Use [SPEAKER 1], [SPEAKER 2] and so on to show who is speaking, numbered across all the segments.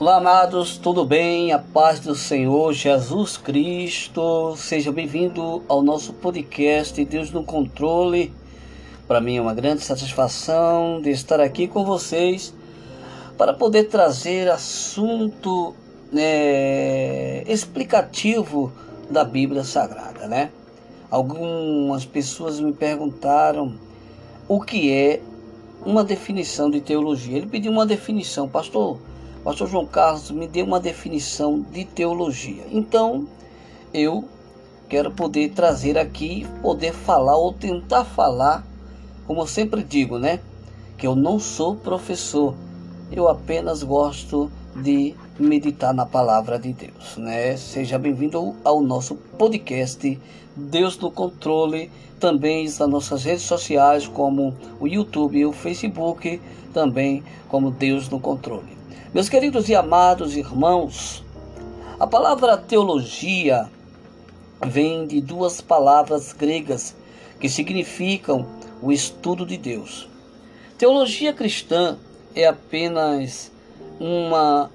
[SPEAKER 1] Olá, amados, tudo bem? A paz do Senhor Jesus Cristo. Seja bem-vindo ao nosso podcast Deus no Controle. Para mim é uma grande satisfação de estar aqui com vocês para poder trazer assunto né, explicativo da Bíblia Sagrada, né? Algumas pessoas me perguntaram o que é uma definição de teologia. Ele pediu uma definição, pastor Pastor João Carlos me deu uma definição de teologia. Então, eu quero poder trazer aqui, poder falar ou tentar falar, como eu sempre digo, né? Que eu não sou professor, eu apenas gosto de meditar na palavra de Deus, né? Seja bem-vindo ao nosso podcast Deus no Controle, também nas nossas redes sociais como o YouTube e o Facebook, também como Deus no Controle. Meus queridos e amados irmãos, a palavra teologia vem de duas palavras gregas que significam o estudo de Deus. Teologia cristã é apenas uma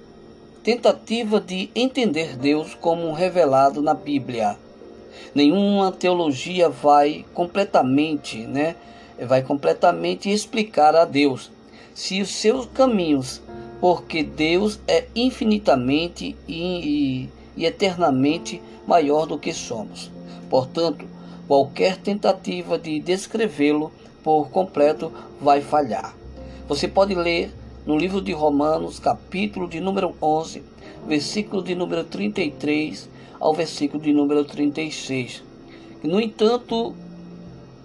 [SPEAKER 1] tentativa de entender Deus como revelado na Bíblia. Nenhuma teologia vai completamente, né, vai completamente explicar a Deus se os seus caminhos porque Deus é infinitamente e, e eternamente maior do que somos. Portanto, qualquer tentativa de descrevê-lo por completo vai falhar. Você pode ler no livro de Romanos, capítulo de número 11, versículo de número 33 ao versículo de número 36. No entanto,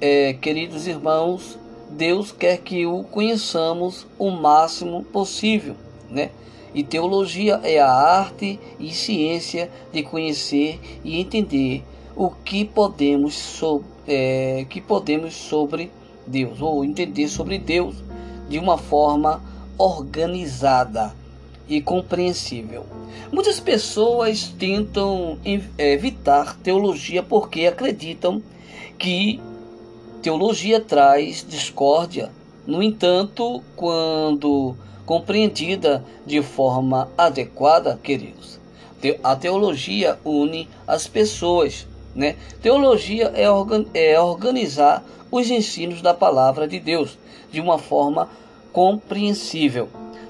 [SPEAKER 1] é, queridos irmãos, Deus quer que o conheçamos o máximo possível, né? E teologia é a arte e ciência de conhecer e entender o que podemos, so, é, que podemos sobre Deus, ou entender sobre Deus de uma forma organizada e compreensível. Muitas pessoas tentam evitar teologia porque acreditam que Teologia traz discórdia. No entanto, quando compreendida de forma adequada, queridos, a teologia une as pessoas. Né? Teologia é, organ é organizar os ensinos da palavra de Deus de uma forma compreensível.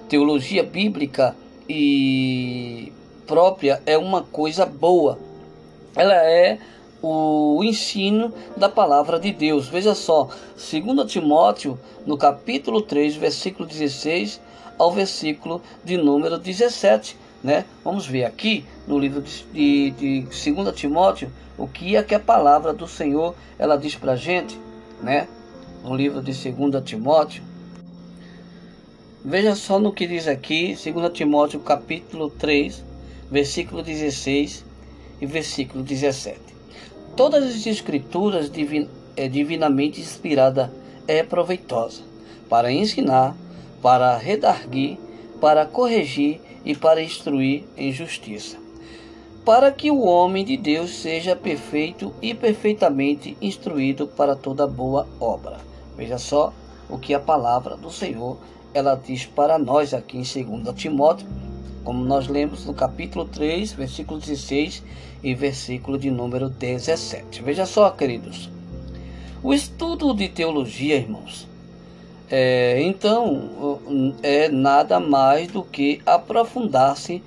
[SPEAKER 1] Teologia bíblica e própria é uma coisa boa. Ela é o ensino da palavra de Deus. Veja só, 2 Timóteo, no capítulo 3, versículo 16 ao versículo de número 17. Né? Vamos ver aqui no livro de, de, de 2 Timóteo o que é que a palavra do Senhor ela diz para a gente, né? No livro de 2 Timóteo. Veja só no que diz aqui, 2 Timóteo capítulo 3, versículo 16 e versículo 17. Todas as escrituras divin, é, divinamente inspirada é proveitosa para ensinar, para redarguir, para corrigir e para instruir em justiça, para que o homem de Deus seja perfeito e perfeitamente instruído para toda boa obra. Veja só o que a palavra do Senhor ela diz para nós aqui em 2 Timóteo como nós lemos no capítulo 3, versículo 16 e versículo de número 17. Veja só, queridos. O estudo de teologia, irmãos, é, então é nada mais do que aprofundar-se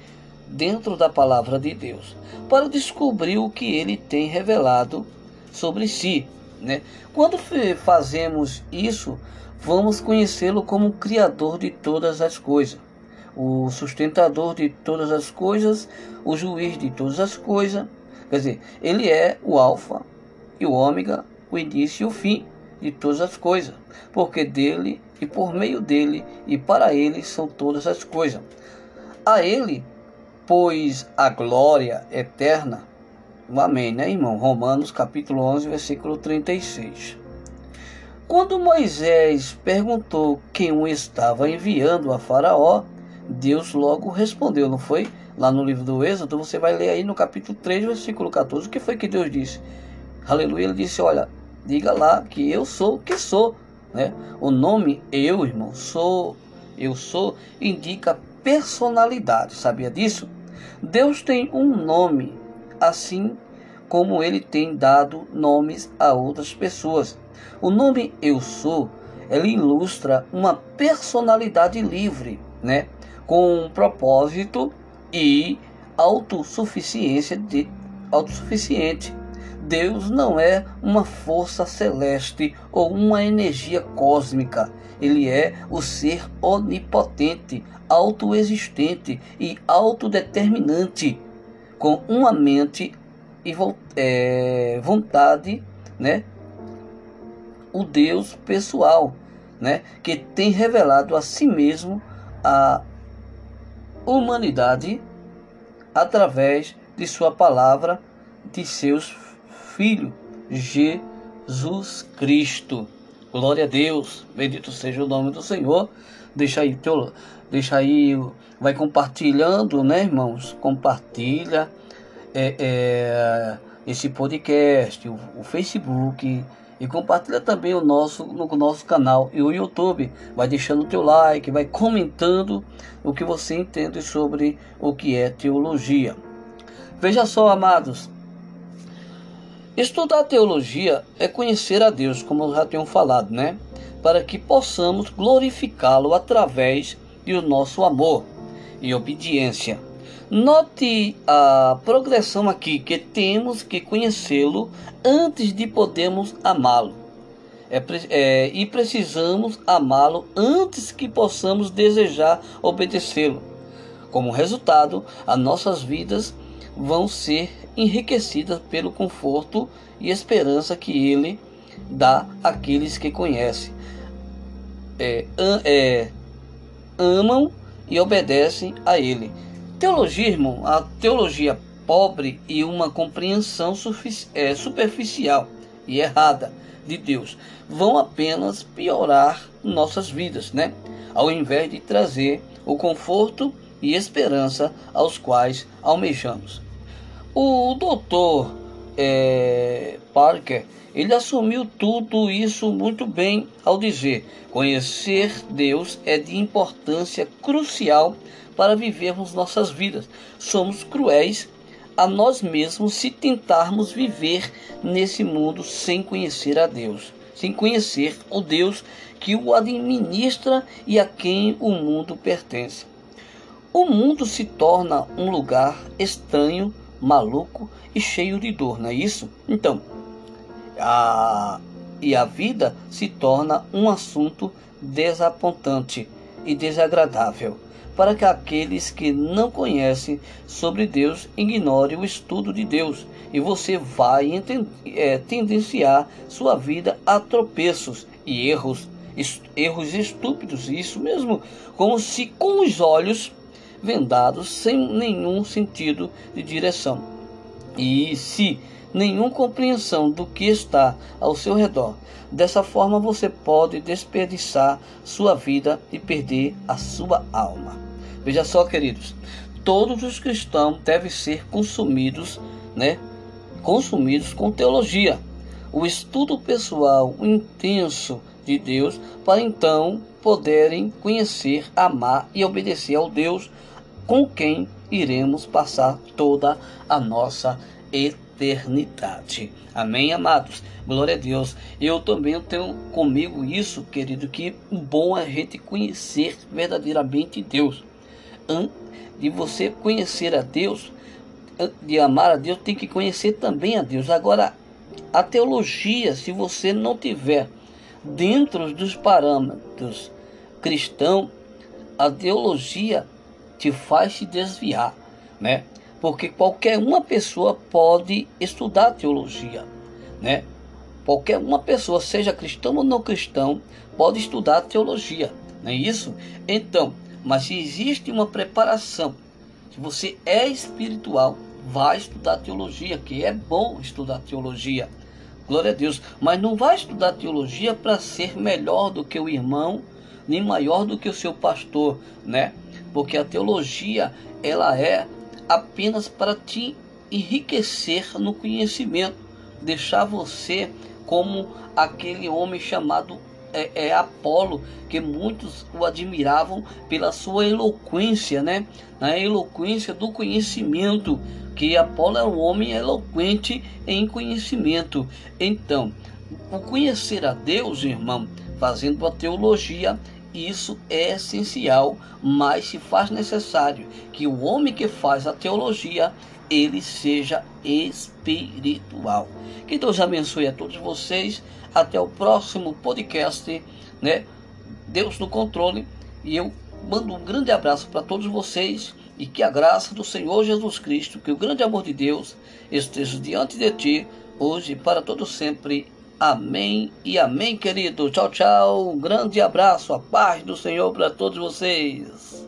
[SPEAKER 1] dentro da palavra de Deus para descobrir o que ele tem revelado sobre si. Né? Quando fazemos isso, vamos conhecê-lo como Criador de todas as coisas o sustentador de todas as coisas, o juiz de todas as coisas. Quer dizer, ele é o Alfa e o Ômega, o início e o fim de todas as coisas, porque dele e por meio dele e para ele são todas as coisas. A ele, pois a glória eterna. Amém, né, irmão? Romanos capítulo 11, versículo 36. Quando Moisés perguntou quem o estava enviando a Faraó, Deus logo respondeu, não foi? Lá no livro do Êxodo, você vai ler aí no capítulo 3, versículo 14. O que foi que Deus disse? Aleluia, ele disse: Olha, diga lá que eu sou o que sou. Né? O nome eu, irmão, sou, eu sou, indica personalidade. Sabia disso? Deus tem um nome, assim como ele tem dado nomes a outras pessoas. O nome Eu Sou, ele ilustra uma personalidade livre, né? Com um propósito e autossuficiência de autossuficiente. Deus não é uma força celeste ou uma energia cósmica. Ele é o ser onipotente, autoexistente e autodeterminante, com uma mente e é, vontade, né? O Deus pessoal, né? Que tem revelado a si mesmo a humanidade através de sua palavra, de seus filhos, Jesus Cristo. Glória a Deus, bendito seja o nome do Senhor. Deixa aí teu, deixa aí, vai compartilhando, né, irmãos? Compartilha é, é, esse podcast, o, o, Facebook e compartilha também o nosso no nosso canal e o YouTube. Vai deixando o teu like, vai comentando o que você entende sobre o que é teologia. Veja só, amados, estudar teologia é conhecer a Deus, como eu já tenho falado, né? Para que possamos glorificá-lo através do nosso amor e obediência. Note a progressão aqui, que temos que conhecê-lo antes de podermos amá-lo. É, é, e precisamos amá-lo antes que possamos desejar obedecê-lo. Como resultado, as nossas vidas vão ser enriquecidas pelo conforto e esperança que ele dá àqueles que conhecem, é, é, amam e obedecem a ele. Teologia, irmão, a teologia pobre e uma compreensão é, superficial e errada de Deus vão apenas piorar nossas vidas, né? Ao invés de trazer o conforto e esperança aos quais almejamos. O doutor é, Parker ele assumiu tudo isso muito bem ao dizer: conhecer Deus é de importância crucial para vivermos nossas vidas. Somos cruéis a nós mesmos se tentarmos viver nesse mundo sem conhecer a Deus, sem conhecer o Deus que o administra e a quem o mundo pertence. O mundo se torna um lugar estranho, maluco e cheio de dor, não é isso? Então, a, e a vida se torna um assunto desapontante e desagradável para que aqueles que não conhecem sobre Deus ignorem o estudo de Deus e você vai é, tendenciar sua vida a tropeços e erros, erros estúpidos, isso mesmo, como se com os olhos vendados sem nenhum sentido de direção. E se nenhuma compreensão do que está ao seu redor. Dessa forma você pode desperdiçar sua vida e perder a sua alma. Veja só, queridos, todos os cristãos devem ser consumidos, né? Consumidos com teologia. O estudo pessoal intenso de Deus para então poderem conhecer, amar e obedecer ao Deus com quem iremos passar toda a nossa eternidade. Amém, amados? Glória a Deus. Eu também tenho comigo isso, querido, que bom é a gente conhecer verdadeiramente Deus de você conhecer a Deus, de amar a Deus, tem que conhecer também a Deus. Agora, a teologia, se você não tiver dentro dos parâmetros cristãos, a teologia te faz se desviar, né? Porque qualquer uma pessoa pode estudar teologia, né? Qualquer uma pessoa, seja cristão ou não cristão, pode estudar teologia, não é isso? Então, mas se existe uma preparação, se você é espiritual, vai estudar teologia, que é bom estudar teologia. Glória a Deus. Mas não vai estudar teologia para ser melhor do que o irmão, nem maior do que o seu pastor, né? Porque a teologia, ela é apenas para te enriquecer no conhecimento, deixar você como aquele homem chamado é, é, Apolo, que muitos o admiravam pela sua eloquência, né? A eloquência do conhecimento, que Apolo é um homem eloquente em conhecimento. Então, o conhecer a Deus, irmão, fazendo a teologia, isso é essencial, mas se faz necessário que o homem que faz a teologia ele seja espiritual. Que Deus abençoe a todos vocês. Até o próximo podcast, né? Deus no controle. E eu mando um grande abraço para todos vocês e que a graça do Senhor Jesus Cristo, que o grande amor de Deus esteja diante de ti hoje e para todo sempre. Amém e amém, querido. Tchau, tchau. Um grande abraço, a paz do Senhor para todos vocês.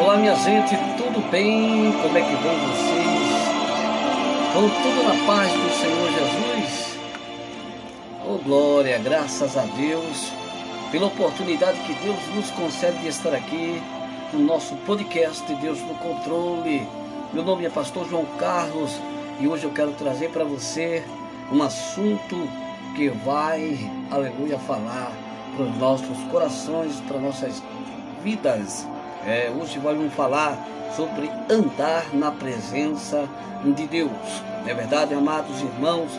[SPEAKER 1] Olá, minha gente, tudo bem? Como é que vão vocês? Vão tudo na paz do Senhor Jesus? Oh, glória, graças a Deus pela oportunidade que Deus nos concede de estar aqui no nosso podcast Deus no Controle. Meu nome é Pastor João Carlos e hoje eu quero trazer para você um assunto que vai, aleluia, falar para os nossos corações, para nossas vidas é, hoje vamos falar sobre andar na presença de Deus. Não é verdade, amados irmãos?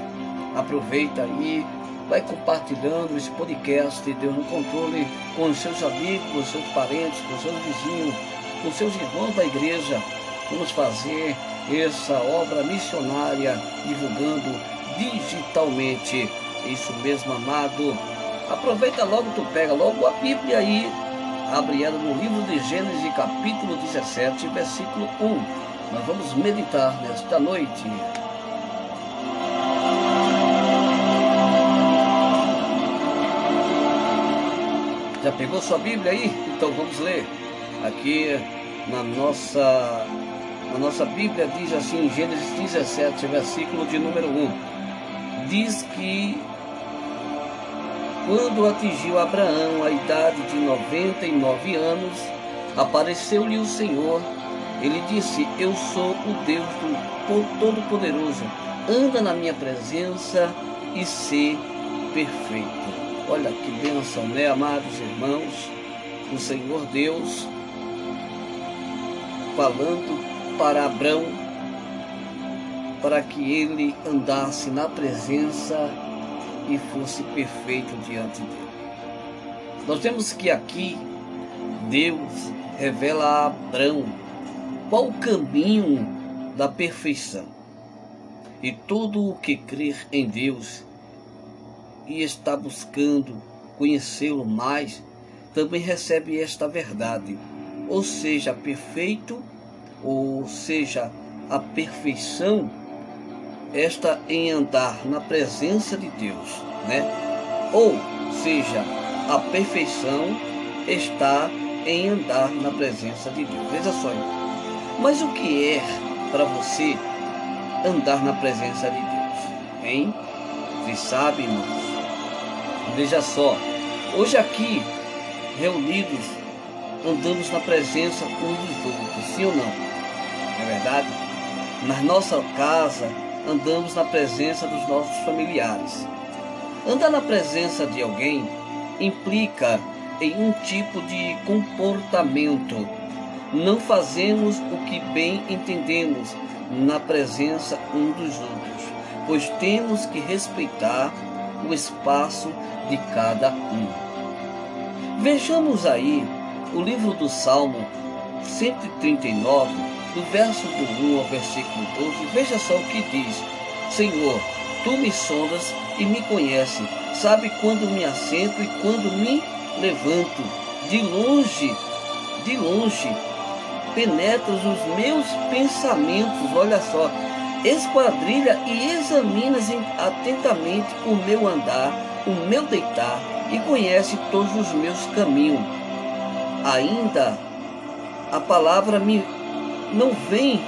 [SPEAKER 1] Aproveita aí, vai compartilhando esse podcast Deus no Controle com seus amigos, com seus parentes, com seus vizinhos, com seus irmãos da igreja. Vamos fazer essa obra missionária divulgando digitalmente. Isso mesmo, amado. Aproveita logo, tu pega logo a Bíblia aí Abre ela no livro de Gênesis, capítulo 17, versículo 1. Nós vamos meditar nesta noite. Já pegou sua Bíblia aí? Então vamos ler. Aqui na nossa, na nossa Bíblia diz assim, Gênesis 17, versículo de número 1. Diz que quando atingiu Abraão a idade de 99 anos, apareceu-lhe o Senhor. Ele disse: Eu sou o Deus do Todo-Poderoso. Anda na minha presença e ser perfeito. Olha que bênção, né, amados irmãos? O Senhor Deus falando para Abraão para que ele andasse na presença e fosse perfeito diante dele. Nós temos que aqui Deus revela a Abraão qual o caminho da perfeição. E todo o que crer em Deus e está buscando conhecê-lo mais, também recebe esta verdade, ou seja, perfeito, ou seja, a perfeição esta em andar na presença de Deus, né? Ou seja, a perfeição está em andar na presença de Deus. Veja só. Mas o que é para você andar na presença de Deus? Hein? Você sabe, irmãos? Veja só. Hoje aqui, reunidos, andamos na presença uns dos outros, sim ou não? Não é verdade? Na nossa casa, andamos na presença dos nossos familiares. Andar na presença de alguém implica em um tipo de comportamento. Não fazemos o que bem entendemos na presença um dos outros, pois temos que respeitar o espaço de cada um. Vejamos aí o livro do Salmo 139, do verso do 1 ao versículo 12, veja só o que diz: Senhor, tu me sondas e me conheces, sabe quando me assento e quando me levanto. De longe, de longe, penetras os meus pensamentos, olha só, esquadrilha e examinas atentamente o meu andar, o meu deitar, e conhece todos os meus caminhos. Ainda a palavra me não vem,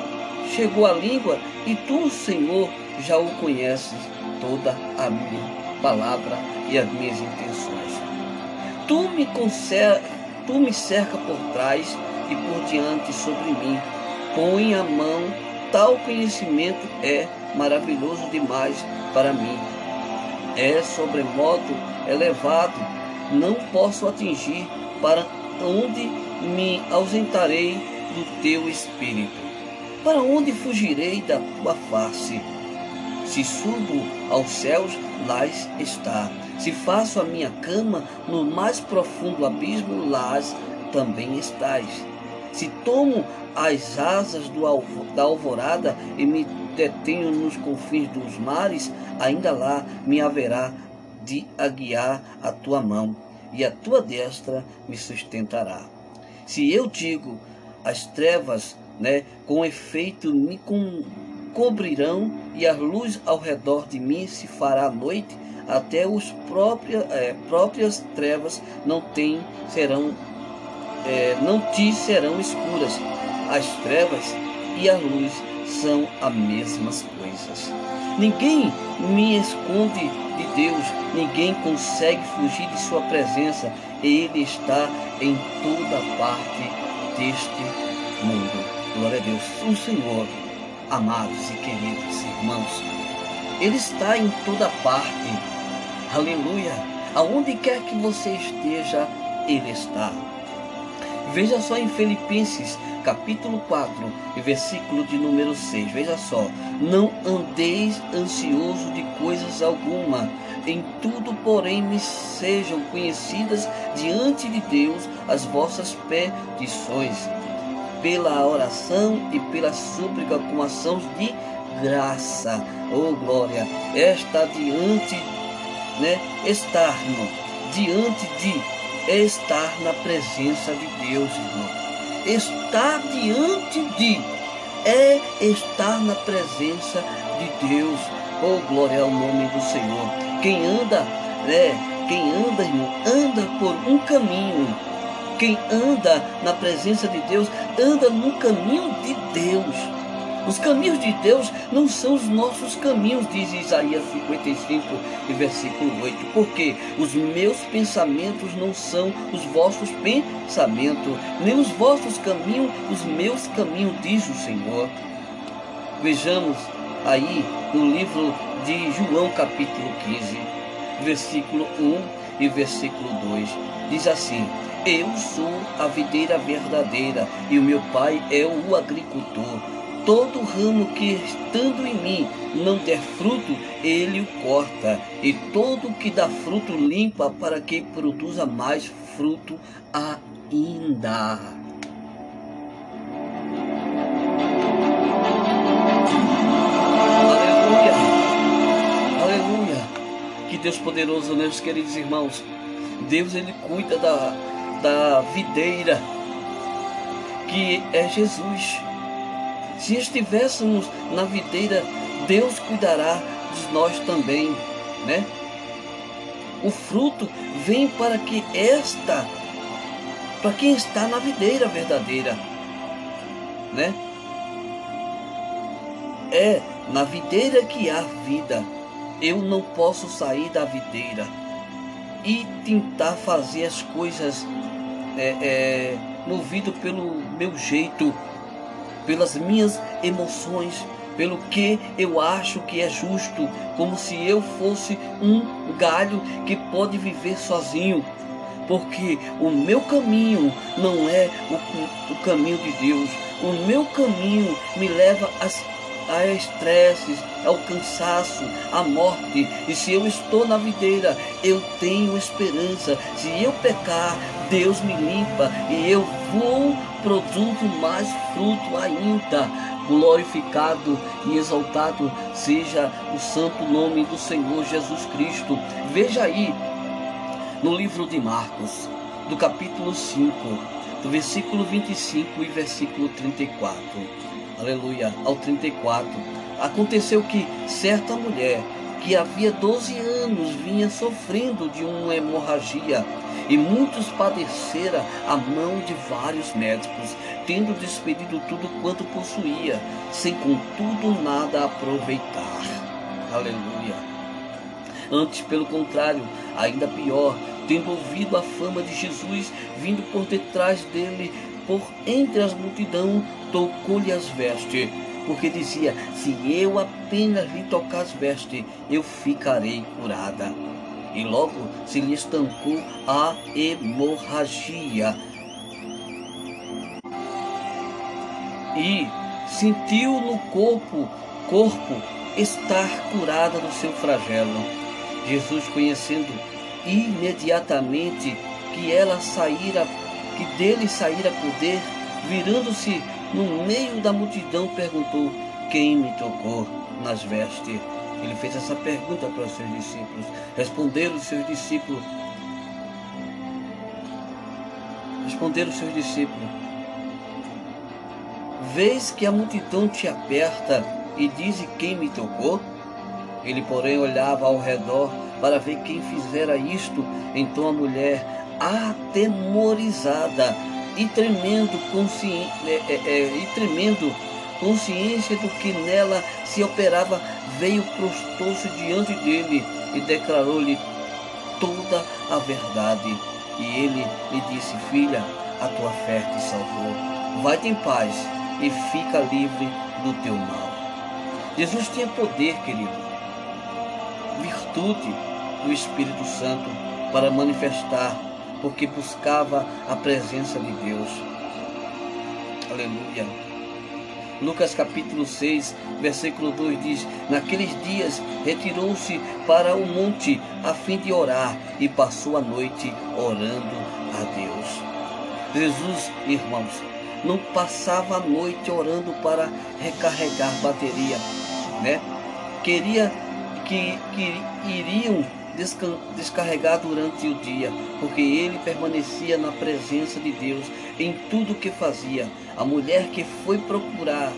[SPEAKER 1] chegou a língua, e tu, Senhor, já o conheces toda a minha palavra e as minhas intenções. Tu me, conser, tu me cerca por trás e por diante sobre mim. Põe a mão, tal conhecimento é maravilhoso demais para mim. É sobremodo elevado, não posso atingir para onde me ausentarei do teu espírito. Para onde fugirei da tua face? Se subo aos céus, lá está. Se faço a minha cama no mais profundo abismo, lá também estás. Se tomo as asas do, da alvorada e me detenho nos confins dos mares, ainda lá me haverá de aguiar a tua mão, e a tua destra me sustentará. Se eu digo, as trevas, né, com efeito me com, cobrirão e a luz ao redor de mim se fará noite, até os próprias, é, próprias trevas não tem, serão, é, não te serão escuras. As trevas e a luz são as mesmas coisas. Ninguém me esconde de Deus, ninguém consegue fugir de Sua presença. Ele está em toda parte deste mundo. Glória a Deus. O Senhor amados e queridos irmãos. Ele está em toda parte. Aleluia. Aonde quer que você esteja, Ele está. Veja só em Filipenses, capítulo 4, versículo de número 6. Veja só. Não andeis ansioso de coisas alguma. Em tudo, porém, me sejam conhecidas diante de Deus as vossas petições pela oração e pela súplica com ações de graça. Oh glória! Está diante, né? Estar, irmão, diante de estar na presença de Deus, irmão. Estar diante de é estar na presença de Deus. Oh glória ao nome do Senhor. Quem anda, né? Quem anda, irmão, anda por um caminho quem anda na presença de Deus, anda no caminho de Deus. Os caminhos de Deus não são os nossos caminhos, diz Isaías 55, versículo 8. Porque os meus pensamentos não são os vossos pensamentos, nem os vossos caminhos, os meus caminhos, diz o Senhor. Vejamos aí no livro de João, capítulo 15, versículo 1 e versículo 2. Diz assim: eu sou a videira verdadeira e o meu pai é o agricultor. Todo ramo que estando em mim não der fruto, ele o corta, e todo que dá fruto limpa para que produza mais fruto ainda. Deus poderoso, meus queridos irmãos. Deus ele cuida da da videira, que é Jesus. Se estivéssemos na videira, Deus cuidará de nós também, né? O fruto vem para que esta, para quem está na videira verdadeira, né? É na videira que há vida. Eu não posso sair da videira e tentar fazer as coisas é, é, movido pelo meu jeito, pelas minhas emoções, pelo que eu acho que é justo, como se eu fosse um galho que pode viver sozinho. Porque o meu caminho não é o, o caminho de Deus. O meu caminho me leva às a estresses, ao cansaço, à morte. E se eu estou na videira, eu tenho esperança. Se eu pecar, Deus me limpa e eu vou produzo mais fruto ainda. Glorificado e exaltado seja o santo nome do Senhor Jesus Cristo. Veja aí no livro de Marcos, do capítulo 5, do versículo 25 e versículo 34 aleluia, ao 34, aconteceu que certa mulher que havia 12 anos vinha sofrendo de uma hemorragia e muitos padecera a mão de vários médicos, tendo despedido tudo quanto possuía, sem contudo nada aproveitar. Aleluia. Antes, pelo contrário, ainda pior, tendo ouvido a fama de Jesus, vindo por detrás dele, por entre as multidão, tocou-lhe as vestes, porque dizia: Se eu apenas lhe tocar as vestes, eu ficarei curada. E logo se lhe estancou a hemorragia. E sentiu no corpo, corpo estar curada do seu flagelo. Jesus, conhecendo imediatamente que ela saíra, que dele saíra poder, virando-se no meio da multidão, perguntou: Quem me tocou nas vestes? Ele fez essa pergunta para os seus discípulos. Responderam os seus discípulos. Responderam os seus discípulos. Vês que a multidão te aperta e diz quem me tocou? Ele, porém, olhava ao redor para ver quem fizera isto. Então a mulher, atemorizada e tremendo, consci... É, é, é, e tremendo consciência do que nela se operava, veio prostou-se diante dele e declarou-lhe toda a verdade. E ele lhe disse: Filha, a tua fé te salvou. Vai-te em paz e fica livre do teu mal. Jesus tinha poder, querido, virtude do Espírito Santo para manifestar, porque buscava a presença de Deus. Aleluia. Lucas capítulo 6, versículo 2 diz: Naqueles dias retirou-se para o monte a fim de orar e passou a noite orando a Deus. Jesus, irmãos, não passava a noite orando para recarregar bateria, né? Queria que, que iriam descarregar durante o dia, porque ele permanecia na presença de Deus em tudo que fazia. A mulher que foi procurar,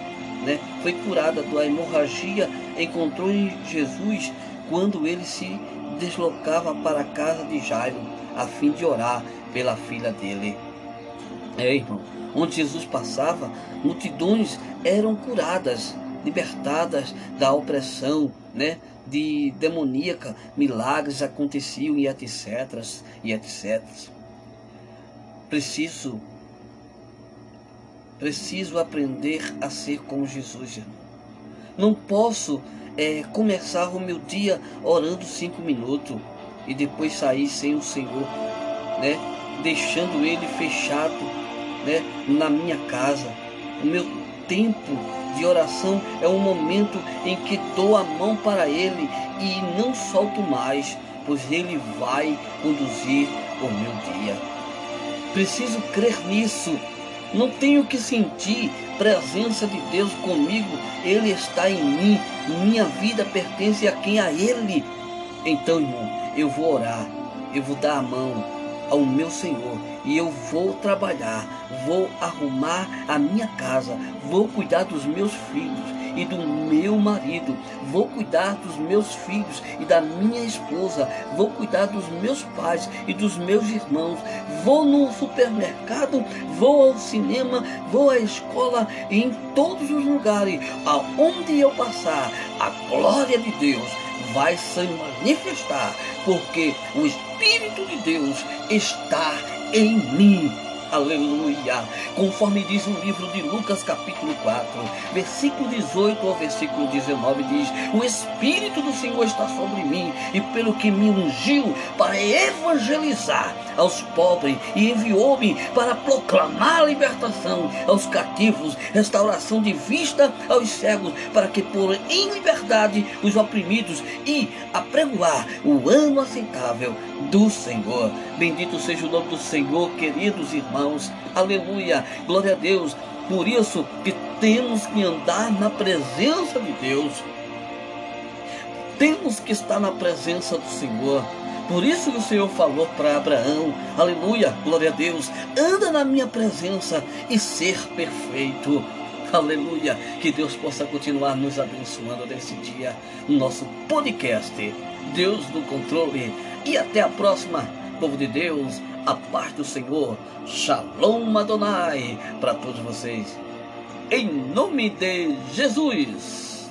[SPEAKER 1] né, foi curada da hemorragia, encontrou em Jesus quando ele se deslocava para a casa de Jairo, a fim de orar pela filha dele. É, irmão, onde Jesus passava, multidões eram curadas, libertadas da opressão, né, de demoníaca, milagres aconteciam e etc, e etc. Preciso preciso aprender a ser como Jesus. Não posso é, começar o meu dia orando cinco minutos e depois sair sem o Senhor, né? Deixando Ele fechado, né? Na minha casa. O meu tempo de oração é um momento em que dou a mão para Ele e não solto mais, pois Ele vai conduzir o meu dia. Preciso crer nisso. Não tenho que sentir presença de Deus comigo. Ele está em mim. Minha vida pertence a quem? A Ele. Então, irmão, eu vou orar. Eu vou dar a mão ao meu Senhor e eu vou trabalhar, vou arrumar a minha casa, vou cuidar dos meus filhos e do meu marido, vou cuidar dos meus filhos e da minha esposa, vou cuidar dos meus pais e dos meus irmãos, vou no supermercado, vou ao cinema, vou à escola em todos os lugares aonde eu passar, a glória de Deus vai se manifestar, porque o Espírito de Deus está em mim. Aleluia. Conforme diz o livro de Lucas, capítulo 4, versículo 18 ao versículo 19, diz: O Espírito do Senhor está sobre mim, e pelo que me ungiu para evangelizar aos pobres, e enviou-me para proclamar libertação aos cativos, restauração de vista aos cegos, para que por em liberdade os oprimidos, e apregoar o ano aceitável do Senhor. Bendito seja o nome do Senhor, queridos irmãos. Aleluia. Glória a Deus. Por isso que temos que andar na presença de Deus. Temos que estar na presença do Senhor. Por isso que o Senhor falou para Abraão, aleluia, glória a Deus, anda na minha presença e ser perfeito. Aleluia, que Deus possa continuar nos abençoando nesse dia, no nosso podcast. Deus no controle. E até a próxima, povo de Deus, a paz do Senhor. Shalom Adonai para todos vocês. Em nome de Jesus.